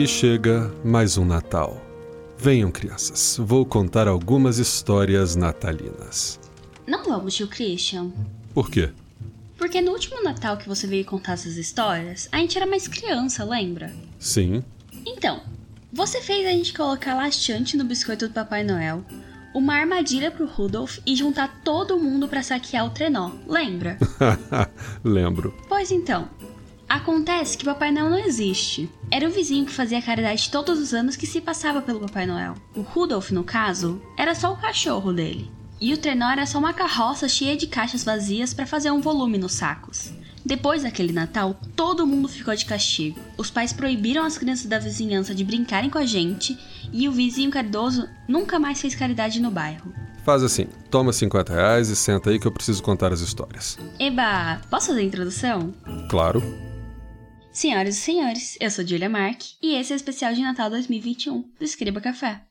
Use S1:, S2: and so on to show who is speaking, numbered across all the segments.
S1: E chega mais um Natal. Venham, crianças, vou contar algumas histórias natalinas.
S2: Não vamos, tio Christian.
S1: Por quê?
S2: Porque no último Natal que você veio contar essas histórias, a gente era mais criança, lembra?
S1: Sim.
S2: Então, você fez a gente colocar laxante no biscoito do Papai Noel, uma armadilha pro Rudolph e juntar todo mundo para saquear o trenó, lembra?
S1: Lembro.
S2: Pois então, acontece que Papai Noel não existe. Era o vizinho que fazia caridade todos os anos que se passava pelo Papai Noel. O Rudolph, no caso, era só o cachorro dele. E o trenó era só uma carroça cheia de caixas vazias para fazer um volume nos sacos. Depois daquele Natal, todo mundo ficou de castigo. Os pais proibiram as crianças da vizinhança de brincarem com a gente e o vizinho caridoso nunca mais fez caridade no bairro.
S1: Faz assim, toma 50 reais e senta aí que eu preciso contar as histórias.
S2: Eba, posso fazer a introdução?
S1: Claro.
S2: Senhoras e senhores, eu sou Julia Mark e esse é o especial de Natal 2021 do Escriba Café.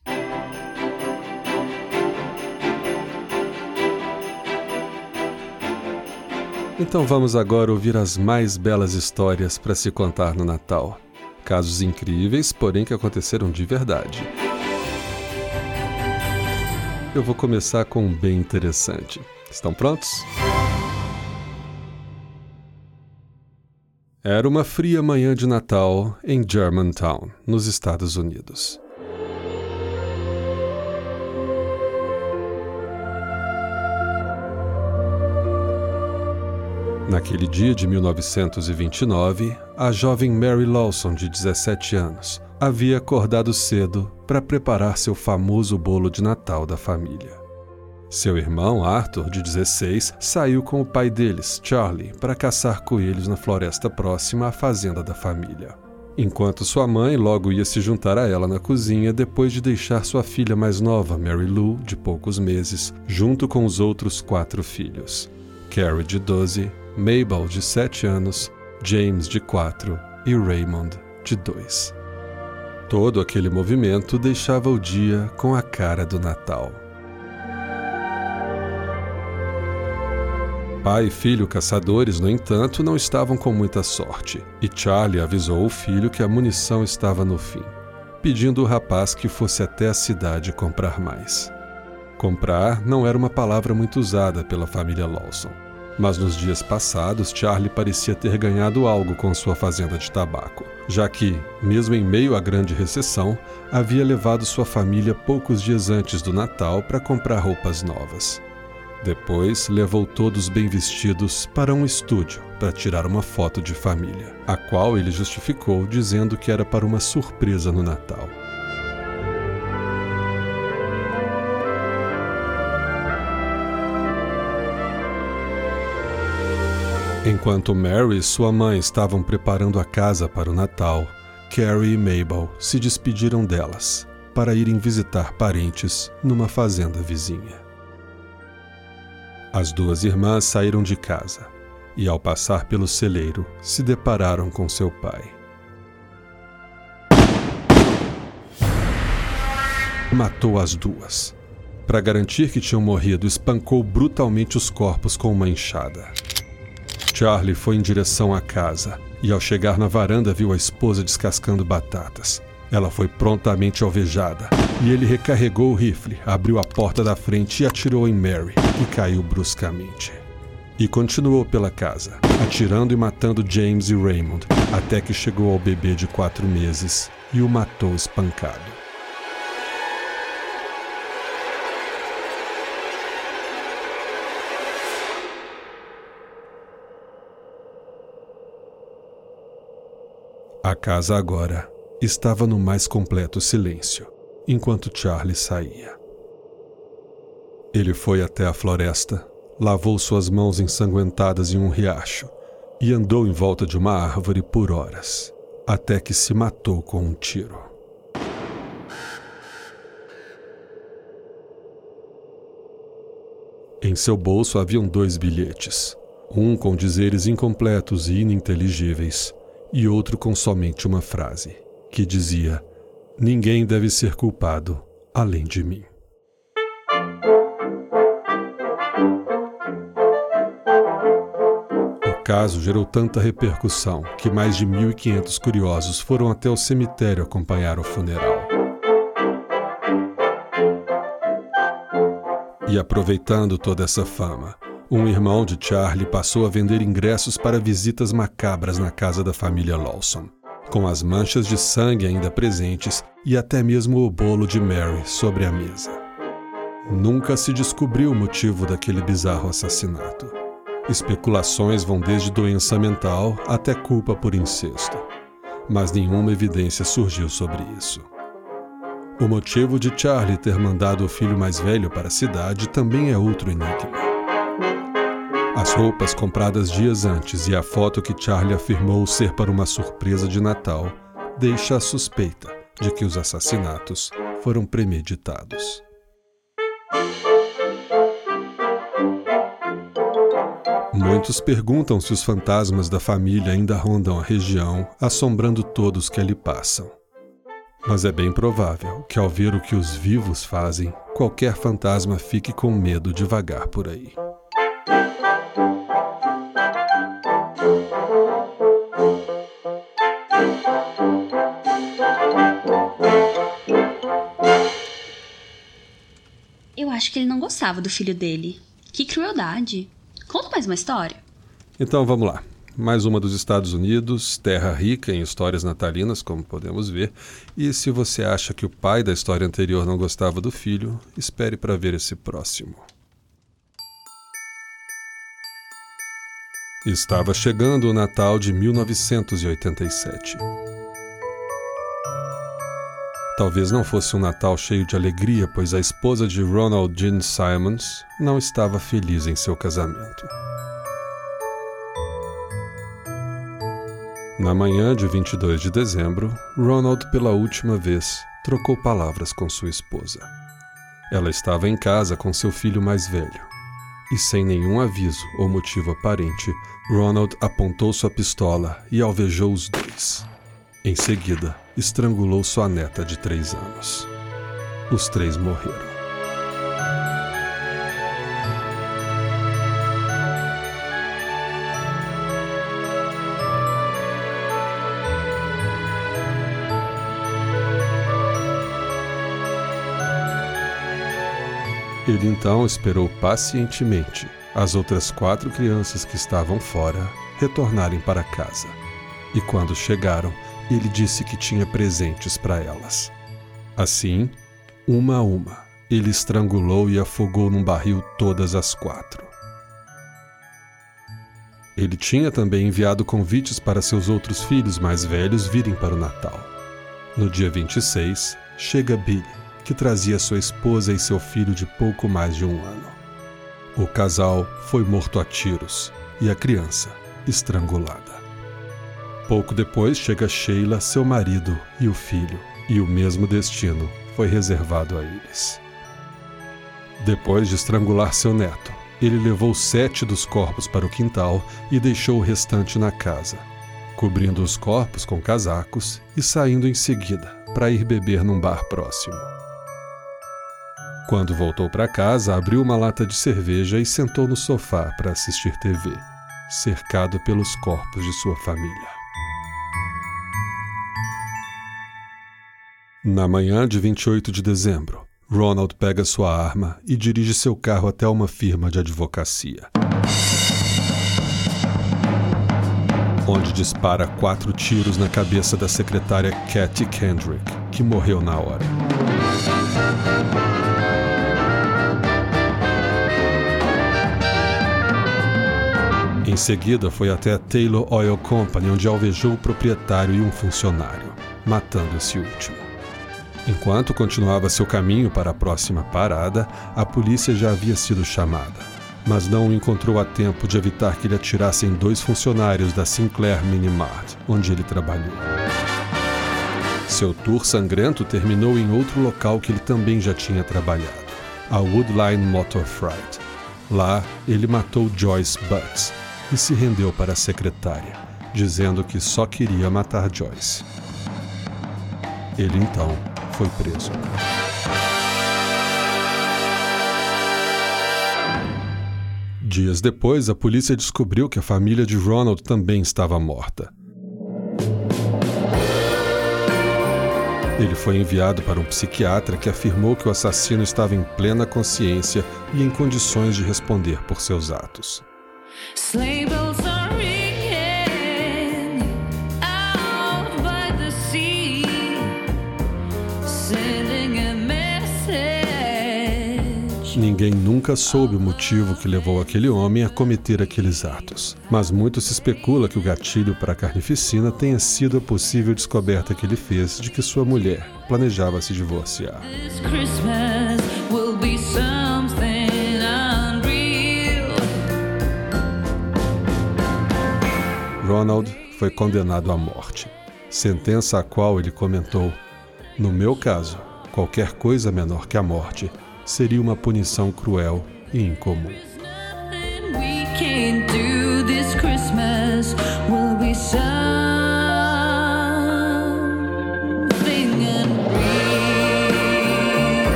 S1: Então vamos agora ouvir as mais belas histórias para se contar no Natal. Casos incríveis, porém que aconteceram de verdade. Eu vou começar com um bem interessante. Estão prontos? Era uma fria manhã de Natal em Germantown, nos Estados Unidos. Naquele dia de 1929, a jovem Mary Lawson, de 17 anos, havia acordado cedo para preparar seu famoso bolo de Natal da família. Seu irmão, Arthur, de 16, saiu com o pai deles, Charlie, para caçar coelhos na floresta próxima à fazenda da família. Enquanto sua mãe logo ia se juntar a ela na cozinha depois de deixar sua filha mais nova, Mary Lou, de poucos meses, junto com os outros quatro filhos. Carrie, de 12, Mabel, de 7 anos, James, de 4 e Raymond, de 2. Todo aquele movimento deixava o dia com a cara do Natal. Pai e filho caçadores, no entanto, não estavam com muita sorte, e Charlie avisou o filho que a munição estava no fim, pedindo o rapaz que fosse até a cidade comprar mais. Comprar não era uma palavra muito usada pela família Lawson. Mas nos dias passados, Charlie parecia ter ganhado algo com sua fazenda de tabaco, já que, mesmo em meio à grande recessão, havia levado sua família poucos dias antes do Natal para comprar roupas novas. Depois, levou todos bem vestidos para um estúdio para tirar uma foto de família, a qual ele justificou dizendo que era para uma surpresa no Natal. Enquanto Mary e sua mãe estavam preparando a casa para o Natal, Carrie e Mabel se despediram delas para irem visitar parentes numa fazenda vizinha. As duas irmãs saíram de casa e, ao passar pelo celeiro, se depararam com seu pai. Matou as duas. Para garantir que tinham morrido, espancou brutalmente os corpos com uma enxada. Charlie foi em direção à casa e, ao chegar na varanda, viu a esposa descascando batatas. Ela foi prontamente alvejada e ele recarregou o rifle, abriu a porta da frente e atirou em Mary, que caiu bruscamente. E continuou pela casa, atirando e matando James e Raymond, até que chegou ao bebê de quatro meses e o matou espancado. A casa agora estava no mais completo silêncio, enquanto Charlie saía. Ele foi até a floresta, lavou suas mãos ensanguentadas em um riacho e andou em volta de uma árvore por horas, até que se matou com um tiro. Em seu bolso haviam dois bilhetes, um com dizeres incompletos e ininteligíveis e outro com somente uma frase, que dizia: Ninguém deve ser culpado além de mim. O caso gerou tanta repercussão que mais de 1.500 curiosos foram até o cemitério acompanhar o funeral. E aproveitando toda essa fama, um irmão de Charlie passou a vender ingressos para visitas macabras na casa da família Lawson, com as manchas de sangue ainda presentes e até mesmo o bolo de Mary sobre a mesa. Nunca se descobriu o motivo daquele bizarro assassinato. Especulações vão desde doença mental até culpa por incesto, mas nenhuma evidência surgiu sobre isso. O motivo de Charlie ter mandado o filho mais velho para a cidade também é outro enigma. As roupas compradas dias antes e a foto que Charlie afirmou ser para uma surpresa de Natal deixa a suspeita de que os assassinatos foram premeditados. Muitos perguntam se os fantasmas da família ainda rondam a região, assombrando todos que ali passam. Mas é bem provável que, ao ver o que os vivos fazem, qualquer fantasma fique com medo de vagar por aí.
S2: Gostava do filho dele. Que crueldade. Conta mais uma história.
S1: Então vamos lá mais uma dos Estados Unidos, terra rica em histórias natalinas, como podemos ver. E se você acha que o pai da história anterior não gostava do filho, espere para ver esse próximo. Estava chegando o Natal de 1987. Talvez não fosse um Natal cheio de alegria, pois a esposa de Ronald Jean Simons não estava feliz em seu casamento. Na manhã de 22 de dezembro, Ronald, pela última vez, trocou palavras com sua esposa. Ela estava em casa com seu filho mais velho. E sem nenhum aviso ou motivo aparente, Ronald apontou sua pistola e alvejou os dois. Em seguida, estrangulou sua neta de três anos. Os três morreram. Ele então esperou pacientemente as outras quatro crianças que estavam fora retornarem para casa. E quando chegaram, ele disse que tinha presentes para elas. Assim, uma a uma, ele estrangulou e afogou num barril todas as quatro. Ele tinha também enviado convites para seus outros filhos mais velhos virem para o Natal. No dia 26, chega Billy, que trazia sua esposa e seu filho de pouco mais de um ano. O casal foi morto a tiros e a criança estrangulada. Pouco depois chega Sheila, seu marido e o filho, e o mesmo destino foi reservado a eles. Depois de estrangular seu neto, ele levou sete dos corpos para o quintal e deixou o restante na casa, cobrindo os corpos com casacos e saindo em seguida para ir beber num bar próximo. Quando voltou para casa, abriu uma lata de cerveja e sentou no sofá para assistir TV, cercado pelos corpos de sua família. Na manhã de 28 de dezembro, Ronald pega sua arma e dirige seu carro até uma firma de advocacia. Onde dispara quatro tiros na cabeça da secretária Kathy Kendrick, que morreu na hora. Em seguida, foi até a Taylor Oil Company, onde alvejou o proprietário e um funcionário, matando esse último. Enquanto continuava seu caminho para a próxima parada, a polícia já havia sido chamada, mas não o encontrou a tempo de evitar que ele atirasse em dois funcionários da Sinclair Minimart, onde ele trabalhou. Seu tour sangrento terminou em outro local que ele também já tinha trabalhado, a Woodline Motor Freight. Lá, ele matou Joyce Butts, e se rendeu para a secretária, dizendo que só queria matar Joyce. Ele então foi preso. Dias depois, a polícia descobriu que a família de Ronald também estava morta. Ele foi enviado para um psiquiatra que afirmou que o assassino estava em plena consciência e em condições de responder por seus atos. Ninguém nunca soube o motivo que levou aquele homem a cometer aqueles atos, mas muito se especula que o gatilho para a carnificina tenha sido a possível descoberta que ele fez de que sua mulher planejava se divorciar. Ronald foi condenado à morte, sentença a qual ele comentou: No meu caso, qualquer coisa menor que a morte seria uma punição cruel e incomum.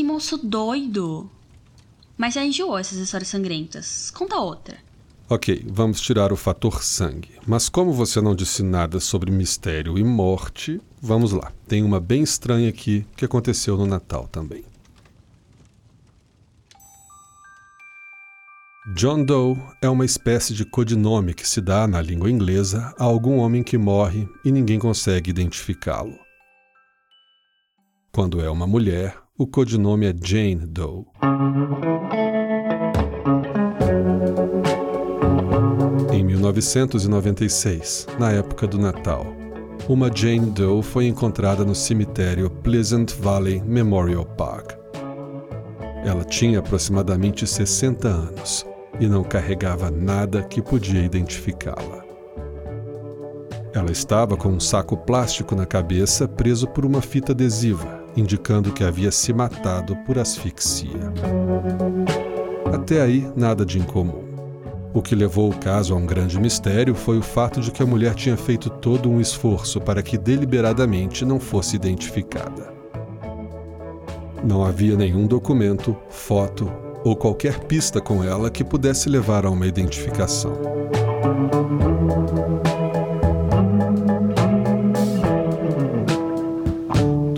S2: Moço doido. Mas já enjoou essas histórias sangrentas. Conta outra.
S1: Ok, vamos tirar o fator sangue. Mas como você não disse nada sobre mistério e morte, vamos lá. Tem uma bem estranha aqui que aconteceu no Natal também. John Doe é uma espécie de codinome que se dá na língua inglesa a algum homem que morre e ninguém consegue identificá-lo. Quando é uma mulher, o codinome é Jane Doe. Em 1996, na época do Natal, uma Jane Doe foi encontrada no cemitério Pleasant Valley Memorial Park. Ela tinha aproximadamente 60 anos e não carregava nada que podia identificá-la. Ela estava com um saco plástico na cabeça preso por uma fita adesiva indicando que havia se matado por asfixia. Até aí, nada de incomum. O que levou o caso a um grande mistério foi o fato de que a mulher tinha feito todo um esforço para que deliberadamente não fosse identificada. Não havia nenhum documento, foto ou qualquer pista com ela que pudesse levar a uma identificação.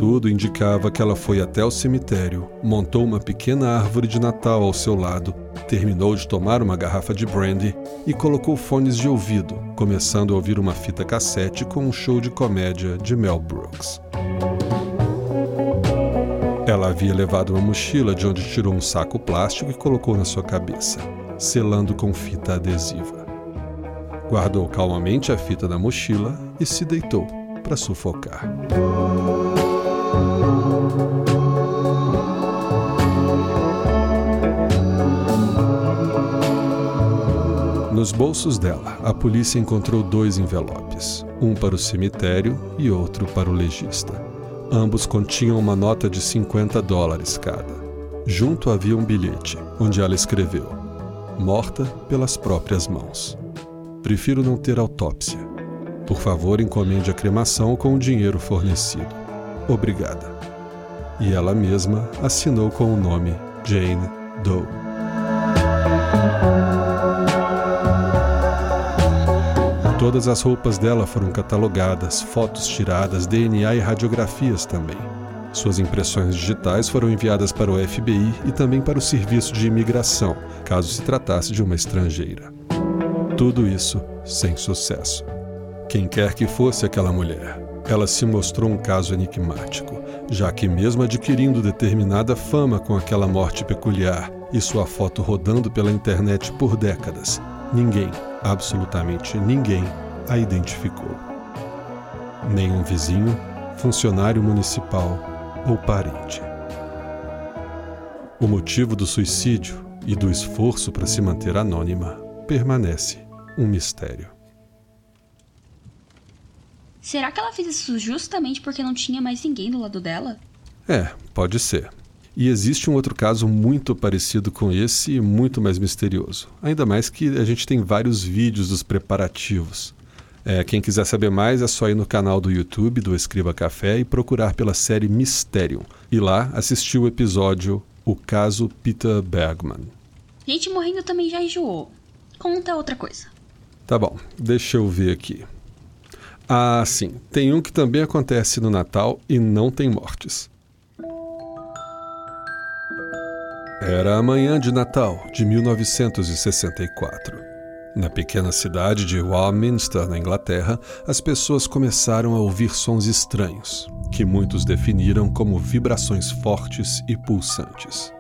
S1: Tudo indicava que ela foi até o cemitério, montou uma pequena árvore de Natal ao seu lado, terminou de tomar uma garrafa de brandy e colocou fones de ouvido, começando a ouvir uma fita cassete com um show de comédia de Mel Brooks. Ela havia levado uma mochila de onde tirou um saco plástico e colocou na sua cabeça, selando com fita adesiva. Guardou calmamente a fita na mochila e se deitou para sufocar. Nos bolsos dela, a polícia encontrou dois envelopes, um para o cemitério e outro para o legista. Ambos continham uma nota de 50 dólares cada. Junto havia um bilhete, onde ela escreveu: Morta pelas próprias mãos. Prefiro não ter autópsia. Por favor, encomende a cremação com o dinheiro fornecido. Obrigada. E ela mesma assinou com o nome Jane Doe. Todas as roupas dela foram catalogadas, fotos tiradas, DNA e radiografias também. Suas impressões digitais foram enviadas para o FBI e também para o Serviço de Imigração, caso se tratasse de uma estrangeira. Tudo isso sem sucesso. Quem quer que fosse aquela mulher, ela se mostrou um caso enigmático, já que, mesmo adquirindo determinada fama com aquela morte peculiar e sua foto rodando pela internet por décadas, ninguém, absolutamente ninguém, a identificou. Nenhum vizinho, funcionário municipal ou parente. O motivo do suicídio e do esforço para se manter anônima permanece um mistério.
S2: Será que ela fez isso justamente porque não tinha mais ninguém do lado dela?
S1: É, pode ser. E existe um outro caso muito parecido com esse e muito mais misterioso. Ainda mais que a gente tem vários vídeos dos preparativos. É, quem quiser saber mais é só ir no canal do YouTube do Escriba Café e procurar pela série Mysterium. E lá assistir o episódio O Caso Peter Bergman.
S2: Gente morrendo também já enjoou. Conta outra coisa.
S1: Tá bom, deixa eu ver aqui. Ah, sim, tem um que também acontece no Natal e não tem mortes. Era a manhã de Natal de 1964. Na pequena cidade de Warminster, na Inglaterra, as pessoas começaram a ouvir sons estranhos, que muitos definiram como vibrações fortes e pulsantes.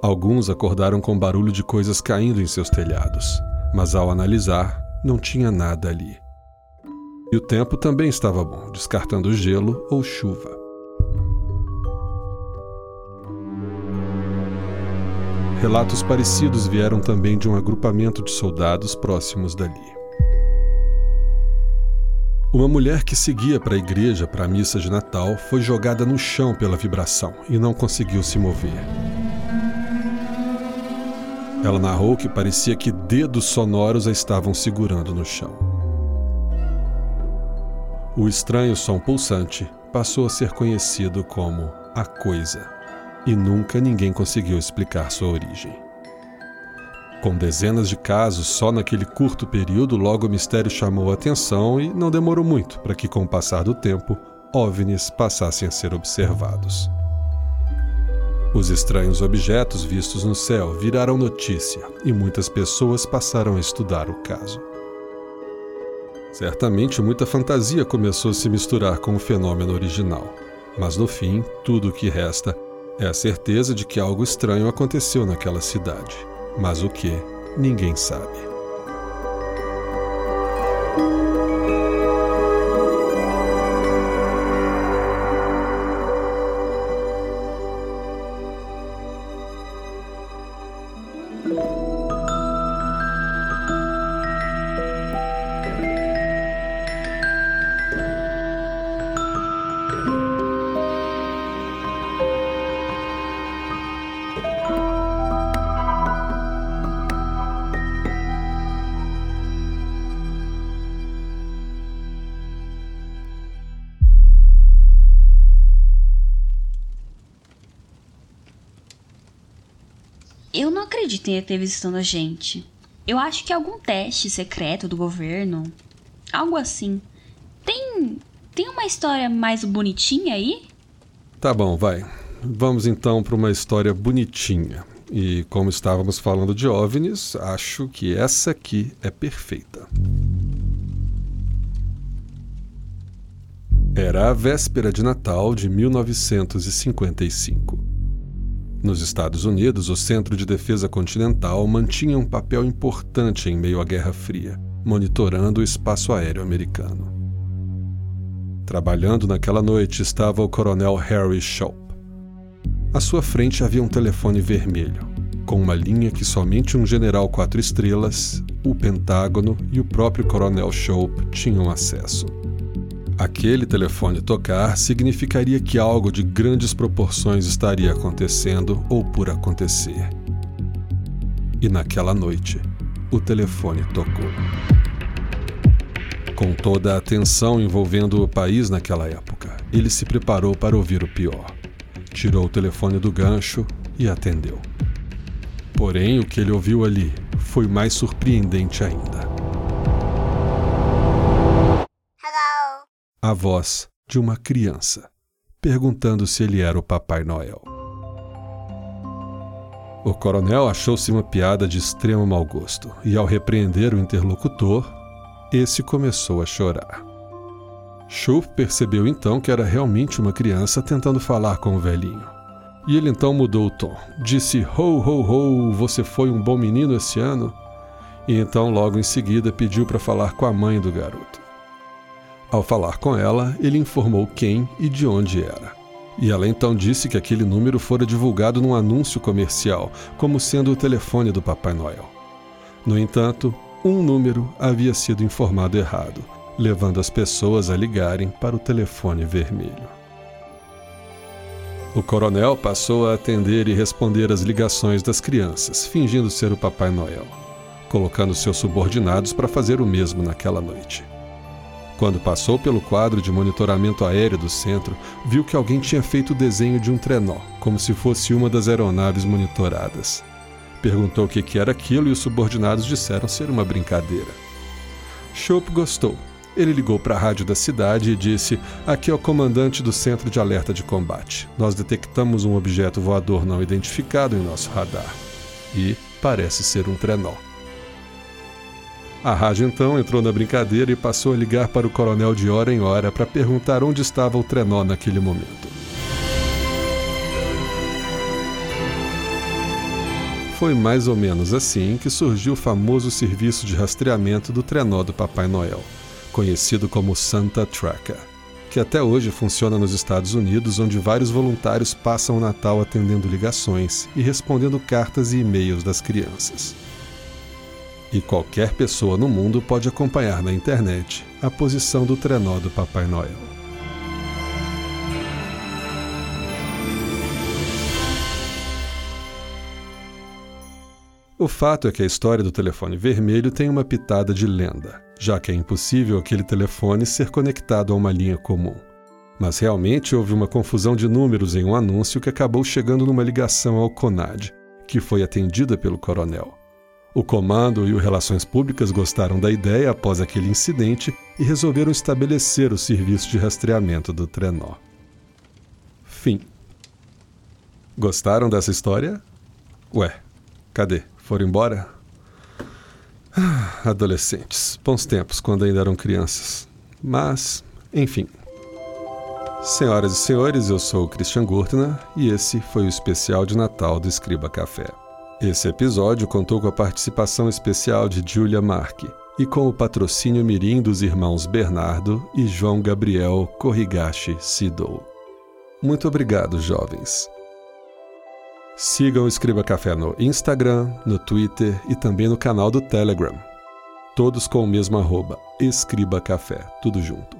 S1: Alguns acordaram com barulho de coisas caindo em seus telhados, mas ao analisar, não tinha nada ali. E o tempo também estava bom, descartando gelo ou chuva. Relatos parecidos vieram também de um agrupamento de soldados próximos dali. Uma mulher que seguia para a igreja para a missa de Natal foi jogada no chão pela vibração e não conseguiu se mover. Ela narrou que parecia que dedos sonoros a estavam segurando no chão. O estranho som pulsante passou a ser conhecido como a Coisa, e nunca ninguém conseguiu explicar sua origem. Com dezenas de casos só naquele curto período, logo o mistério chamou a atenção e não demorou muito para que, com o passar do tempo, OVNIs passassem a ser observados. Os estranhos objetos vistos no céu viraram notícia e muitas pessoas passaram a estudar o caso. Certamente muita fantasia começou a se misturar com o fenômeno original, mas no fim, tudo o que resta é a certeza de que algo estranho aconteceu naquela cidade. Mas o que, ninguém sabe.
S2: Eu não acredito em ET visitando a gente. Eu acho que algum teste secreto do governo. Algo assim. Tem. Tem uma história mais bonitinha aí?
S1: Tá bom, vai. Vamos então para uma história bonitinha. E como estávamos falando de OVNIs, acho que essa aqui é perfeita. Era a véspera de Natal de 1955. Nos Estados Unidos, o Centro de Defesa Continental mantinha um papel importante em meio à Guerra Fria, monitorando o espaço aéreo americano. Trabalhando naquela noite estava o coronel Harry Shoup. À sua frente havia um telefone vermelho, com uma linha que somente um general quatro estrelas, o Pentágono e o próprio coronel Shoup tinham acesso. Aquele telefone tocar significaria que algo de grandes proporções estaria acontecendo ou por acontecer. E naquela noite, o telefone tocou. Com toda a atenção envolvendo o país naquela época, ele se preparou para ouvir o pior. Tirou o telefone do gancho e atendeu. Porém, o que ele ouviu ali foi mais surpreendente ainda. A voz de uma criança, perguntando se ele era o Papai Noel. O coronel achou-se uma piada de extremo mau gosto e, ao repreender o interlocutor, esse começou a chorar. Schultz percebeu então que era realmente uma criança tentando falar com o velhinho. E ele então mudou o tom. Disse: Ho, ho, ho, você foi um bom menino esse ano? E então, logo em seguida, pediu para falar com a mãe do garoto. Ao falar com ela, ele informou quem e de onde era. E ela então disse que aquele número fora divulgado num anúncio comercial, como sendo o telefone do Papai Noel. No entanto, um número havia sido informado errado, levando as pessoas a ligarem para o telefone vermelho. O coronel passou a atender e responder às ligações das crianças, fingindo ser o Papai Noel, colocando seus subordinados para fazer o mesmo naquela noite. Quando passou pelo quadro de monitoramento aéreo do centro, viu que alguém tinha feito o desenho de um trenó, como se fosse uma das aeronaves monitoradas. Perguntou o que era aquilo e os subordinados disseram ser uma brincadeira. Shope gostou. Ele ligou para a rádio da cidade e disse: Aqui é o comandante do centro de alerta de combate. Nós detectamos um objeto voador não identificado em nosso radar. E parece ser um trenó. A rádio então entrou na brincadeira e passou a ligar para o coronel de hora em hora para perguntar onde estava o trenó naquele momento. Foi mais ou menos assim que surgiu o famoso serviço de rastreamento do trenó do Papai Noel, conhecido como Santa Tracker, que até hoje funciona nos Estados Unidos, onde vários voluntários passam o Natal atendendo ligações e respondendo cartas e e-mails das crianças e qualquer pessoa no mundo pode acompanhar na internet a posição do trenó do Papai Noel. O fato é que a história do telefone vermelho tem uma pitada de lenda, já que é impossível aquele telefone ser conectado a uma linha comum. Mas realmente houve uma confusão de números em um anúncio que acabou chegando numa ligação ao CONAD, que foi atendida pelo coronel. O comando e o Relações Públicas gostaram da ideia após aquele incidente e resolveram estabelecer o serviço de rastreamento do trenó. Fim. Gostaram dessa história? Ué, cadê? Foram embora? Ah, adolescentes, bons tempos quando ainda eram crianças. Mas, enfim. Senhoras e senhores, eu sou o Christian Gurtner e esse foi o especial de Natal do Escriba Café. Esse episódio contou com a participação especial de Julia Marque e com o patrocínio mirim dos irmãos Bernardo e João Gabriel Corrigashi Sidou. Muito obrigado, jovens. Sigam o Escriba Café no Instagram, no Twitter e também no canal do Telegram. Todos com o mesmo arroba, Escriba Café, tudo junto.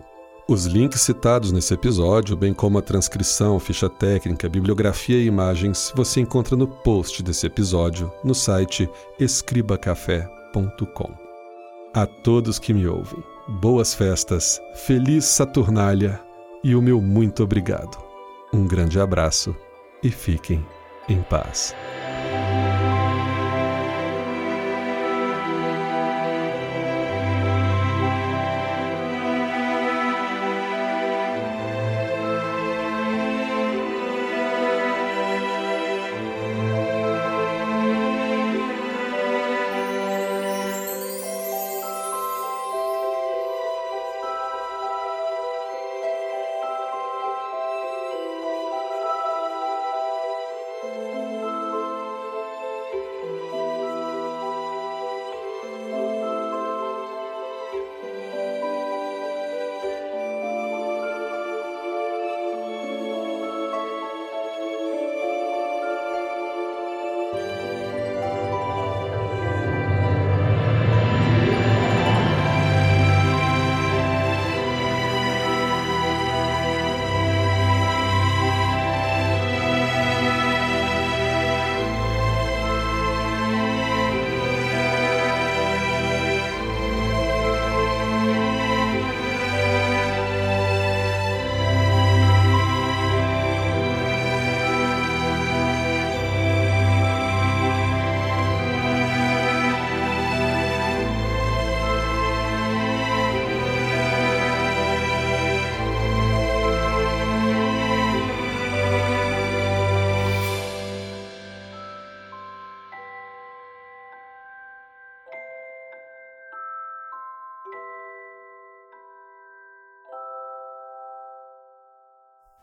S1: Os links citados nesse episódio, bem como a transcrição, ficha técnica, bibliografia e imagens, você encontra no post desse episódio no site escribacafé.com. A todos que me ouvem, boas festas, feliz Saturnália e o meu muito obrigado. Um grande abraço e fiquem em paz.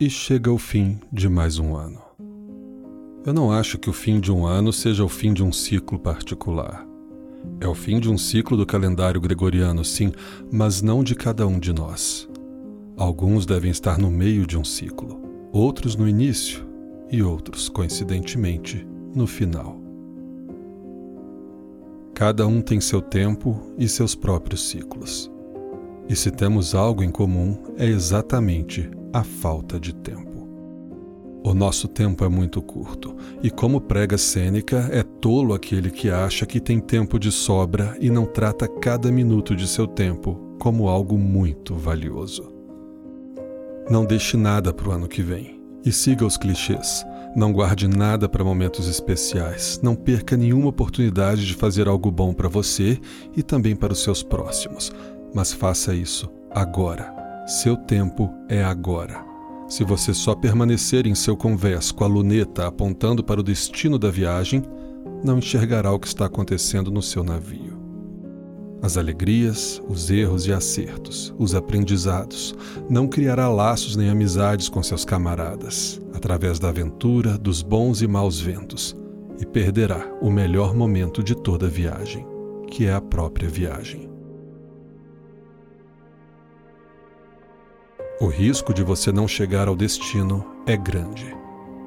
S1: E chega o fim de mais um ano. Eu não acho que o fim de um ano seja o fim de um ciclo particular. É o fim de um ciclo do calendário gregoriano, sim, mas não de cada um de nós. Alguns devem estar no meio de um ciclo. outros no início e outros, coincidentemente, no final. Cada um tem seu tempo e seus próprios ciclos. E se temos algo em comum, é exatamente a falta de tempo. O nosso tempo é muito curto, e como prega Sêneca, é tolo aquele que acha que tem tempo de sobra e não trata cada minuto de seu tempo como algo muito valioso. Não deixe nada para o ano que vem e siga os clichês. Não guarde nada para momentos especiais. Não perca nenhuma oportunidade de fazer algo bom para você e também para os seus próximos. Mas faça isso agora. Seu tempo é agora. Se você só permanecer em seu convés com a luneta apontando para o destino da viagem, não enxergará o que está acontecendo no seu navio. As alegrias, os erros e acertos, os aprendizados. Não criará laços nem amizades com seus camaradas, através da aventura, dos bons e maus ventos, e perderá o melhor momento de toda viagem, que é a própria viagem. O risco de você não chegar ao destino é grande.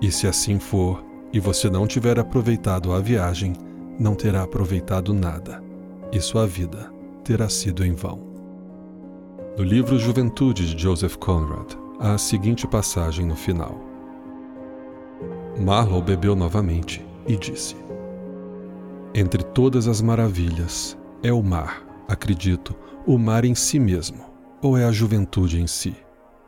S1: E se assim for, e você não tiver aproveitado a viagem, não terá aproveitado nada, e sua vida terá sido em vão. No livro Juventude de Joseph Conrad, há a seguinte passagem no final. Marlowe bebeu novamente e disse: Entre todas as maravilhas, é o mar, acredito, o mar em si mesmo, ou é a juventude em si?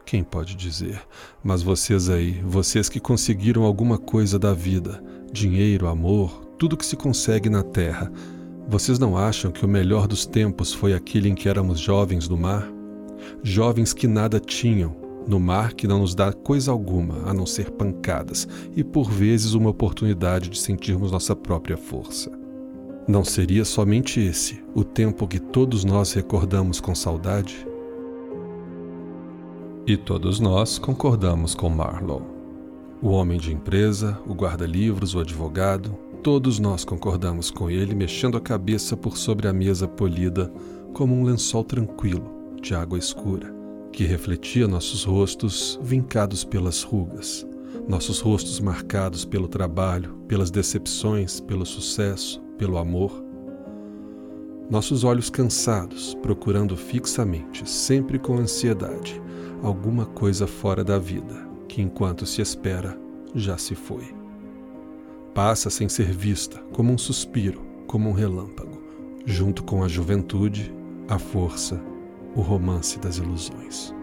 S1: Quem pode dizer? Mas vocês aí, vocês que conseguiram alguma coisa da vida, dinheiro, amor, tudo que se consegue na terra, vocês não acham que o melhor dos tempos foi aquele em que éramos jovens no mar? Jovens que nada tinham, no mar que não nos dá coisa alguma a não ser pancadas e por vezes uma oportunidade de sentirmos nossa própria força. Não seria somente esse o tempo que todos nós recordamos com saudade? E todos nós concordamos com Marlowe. O homem de empresa, o guarda-livros, o advogado, todos nós concordamos com ele, mexendo a cabeça por sobre a mesa polida como um lençol tranquilo de água escura, que refletia nossos rostos vincados pelas rugas, nossos rostos marcados pelo trabalho, pelas decepções, pelo sucesso, pelo amor. Nossos olhos cansados, procurando fixamente, sempre com ansiedade, alguma coisa fora da vida, que enquanto se espera, já se foi. Passa sem ser vista, como um suspiro, como um relâmpago, junto com a juventude, a força, o romance das ilusões.